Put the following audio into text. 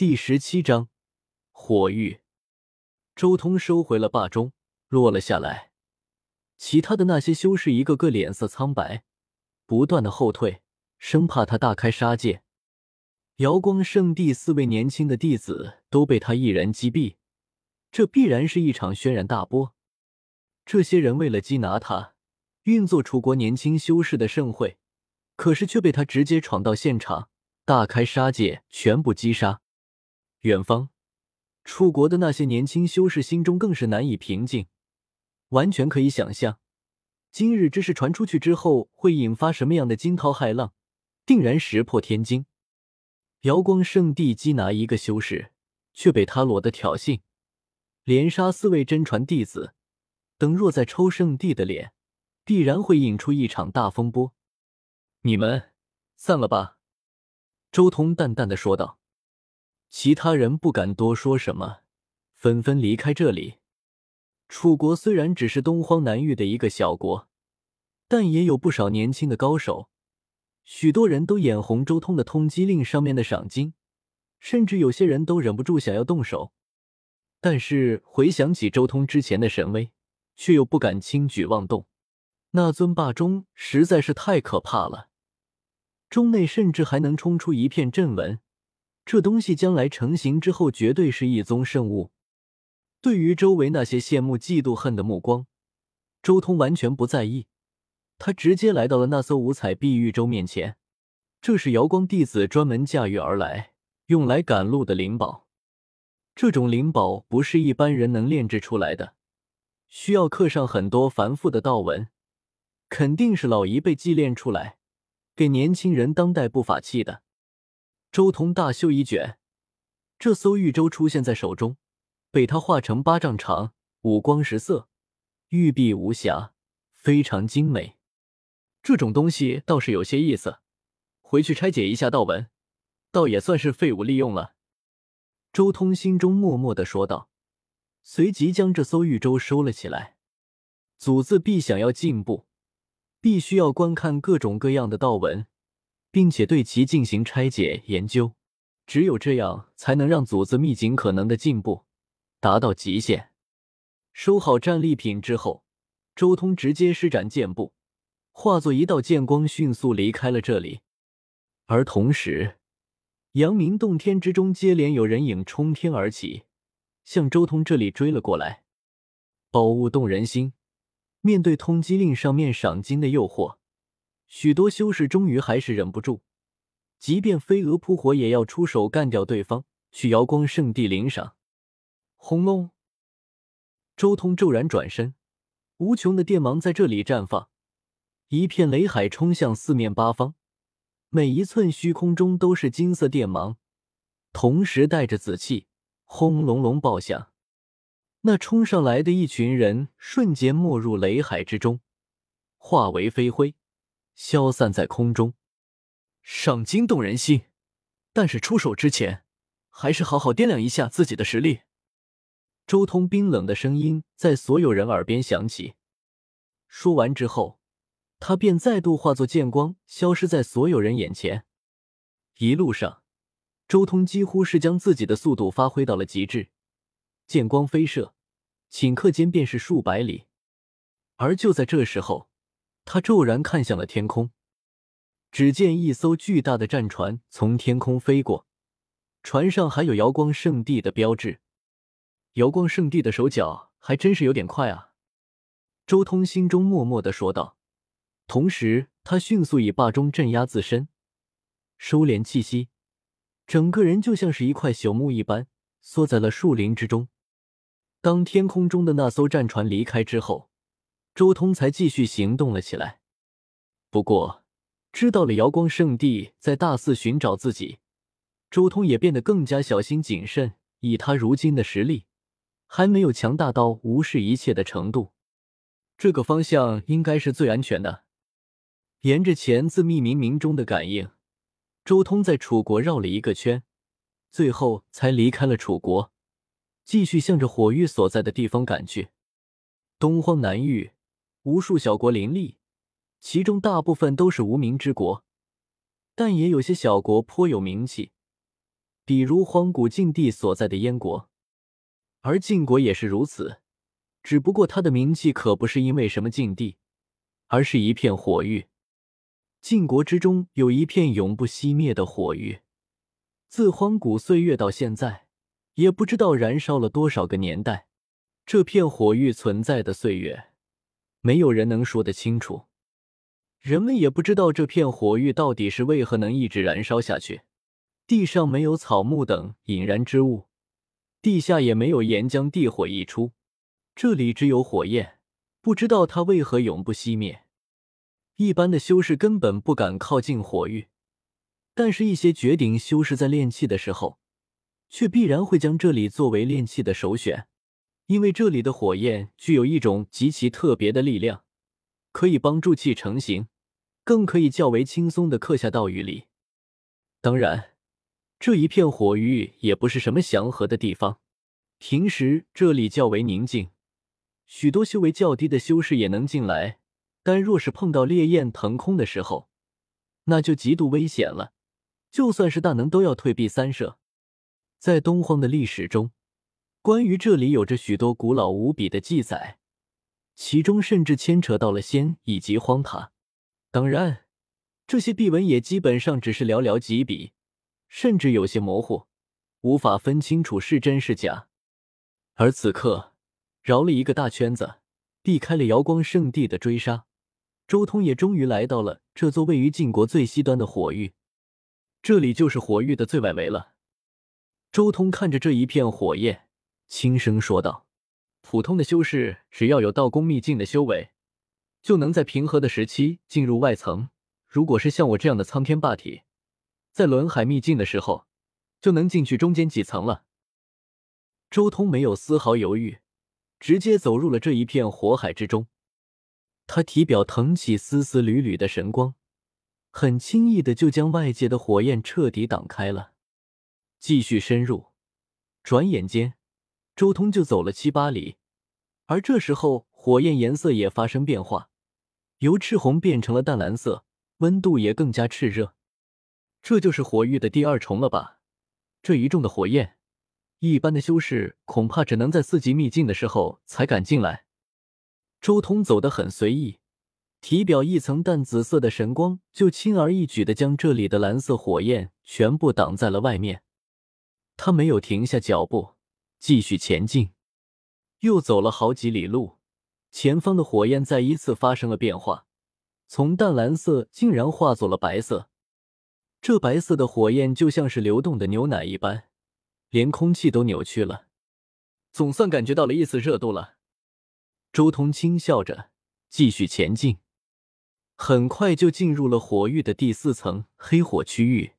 第十七章火域。周通收回了霸钟，落了下来。其他的那些修士一个个脸色苍白，不断的后退，生怕他大开杀戒。瑶光圣地四位年轻的弟子都被他一人击毙，这必然是一场轩然大波。这些人为了缉拿他，运作楚国年轻修士的盛会，可是却被他直接闯到现场，大开杀戒，全部击杀。远方，楚国的那些年轻修士心中更是难以平静，完全可以想象，今日之事传出去之后会引发什么样的惊涛骇浪，定然石破天惊。瑶光圣地缉拿一个修士，却被他裸的挑衅，连杀四位真传弟子。等若再抽圣地的脸，必然会引出一场大风波。你们散了吧。”周通淡淡的说道。其他人不敢多说什么，纷纷离开这里。楚国虽然只是东荒南域的一个小国，但也有不少年轻的高手。许多人都眼红周通的通缉令上面的赏金，甚至有些人都忍不住想要动手。但是回想起周通之前的神威，却又不敢轻举妄动，那尊霸钟实在是太可怕了，钟内甚至还能冲出一片阵纹，这东西将来成型之后，绝对是一宗圣物。对于周围那些羡慕、嫉妒、恨的目光，周通完全不在意，他直接来到了那艘五彩碧玉舟面前，这是瑶光弟子专门驾驭而来，用来赶路的灵宝。这种灵宝不是一般人能炼制出来的。需要刻上很多繁复的道纹，肯定是老一辈祭炼出来，给年轻人当代步法器的。周通大袖一卷，这艘玉舟出现在手中，被他化成八丈长，五光十色，玉璧无瑕，非常精美。这种东西倒是有些意思，回去拆解一下道文，倒也算是废物利用了。周通心中默默的说道。随即将这艘玉舟收了起来。祖字必想要进步，必须要观看各种各样的道文，并且对其进行拆解研究。只有这样，才能让组织秘尽可能的进步，达到极限。收好战利品之后，周通直接施展剑步，化作一道剑光，迅速离开了这里。而同时，阳明洞天之中接连有人影冲天而起。向周通这里追了过来，宝物动人心。面对通缉令上面赏金的诱惑，许多修士终于还是忍不住，即便飞蛾扑火，也要出手干掉对方，去瑶光圣地领赏。轰隆！周通骤然转身，无穷的电芒在这里绽放，一片雷海冲向四面八方，每一寸虚空中都是金色电芒，同时带着紫气。轰隆隆爆响，那冲上来的一群人瞬间没入雷海之中，化为飞灰，消散在空中。赏金动人心，但是出手之前，还是好好掂量一下自己的实力。周通冰冷的声音在所有人耳边响起。说完之后，他便再度化作剑光，消失在所有人眼前。一路上。周通几乎是将自己的速度发挥到了极致，剑光飞射，顷刻间便是数百里。而就在这时候，他骤然看向了天空，只见一艘巨大的战船从天空飞过，船上还有瑶光圣地的标志。瑶光圣地的手脚还真是有点快啊！周通心中默默的说道，同时他迅速以霸中镇压自身，收敛气息。整个人就像是一块朽木一般，缩在了树林之中。当天空中的那艘战船离开之后，周通才继续行动了起来。不过，知道了瑶光圣地在大肆寻找自己，周通也变得更加小心谨慎。以他如今的实力，还没有强大到无视一切的程度，这个方向应该是最安全的。沿着钱字密冥冥中的感应。周通在楚国绕了一个圈，最后才离开了楚国，继续向着火域所在的地方赶去。东荒南域，无数小国林立，其中大部分都是无名之国，但也有些小国颇有名气，比如荒古禁地所在的燕国，而晋国也是如此。只不过他的名气可不是因为什么禁地，而是一片火域。晋国之中有一片永不熄灭的火域，自荒古岁月到现在，也不知道燃烧了多少个年代。这片火域存在的岁月，没有人能说得清楚。人们也不知道这片火域到底是为何能一直燃烧下去。地上没有草木等引燃之物，地下也没有岩浆地火溢出，这里只有火焰，不知道它为何永不熄灭。一般的修士根本不敢靠近火域，但是，一些绝顶修士在炼气的时候，却必然会将这里作为炼气的首选，因为这里的火焰具有一种极其特别的力量，可以帮助气成型，更可以较为轻松的刻下道语里。当然，这一片火域也不是什么祥和的地方，平时这里较为宁静，许多修为较低的修士也能进来。但若是碰到烈焰腾空的时候，那就极度危险了。就算是大能，都要退避三舍。在东荒的历史中，关于这里有着许多古老无比的记载，其中甚至牵扯到了仙以及荒塔。当然，这些秘文也基本上只是寥寥几笔，甚至有些模糊，无法分清楚是真是假。而此刻，绕了一个大圈子，避开了瑶光圣地的追杀。周通也终于来到了这座位于晋国最西端的火域，这里就是火域的最外围了。周通看着这一片火焰，轻声说道：“普通的修士只要有道宫秘境的修为，就能在平和的时期进入外层；如果是像我这样的苍天霸体，在轮海秘境的时候，就能进去中间几层了。”周通没有丝毫犹豫，直接走入了这一片火海之中。他体表腾起丝丝缕缕的神光，很轻易的就将外界的火焰彻底挡开了。继续深入，转眼间，周通就走了七八里。而这时候，火焰颜色也发生变化，由赤红变成了淡蓝色，温度也更加炽热。这就是火域的第二重了吧？这一重的火焰，一般的修士恐怕只能在四级秘境的时候才敢进来。周通走得很随意，体表一层淡紫色的神光就轻而易举的将这里的蓝色火焰全部挡在了外面。他没有停下脚步，继续前进。又走了好几里路，前方的火焰再一次发生了变化，从淡蓝色竟然化作了白色。这白色的火焰就像是流动的牛奶一般，连空气都扭曲了。总算感觉到了一丝热度了。周通轻笑着，继续前进，很快就进入了火域的第四层黑火区域。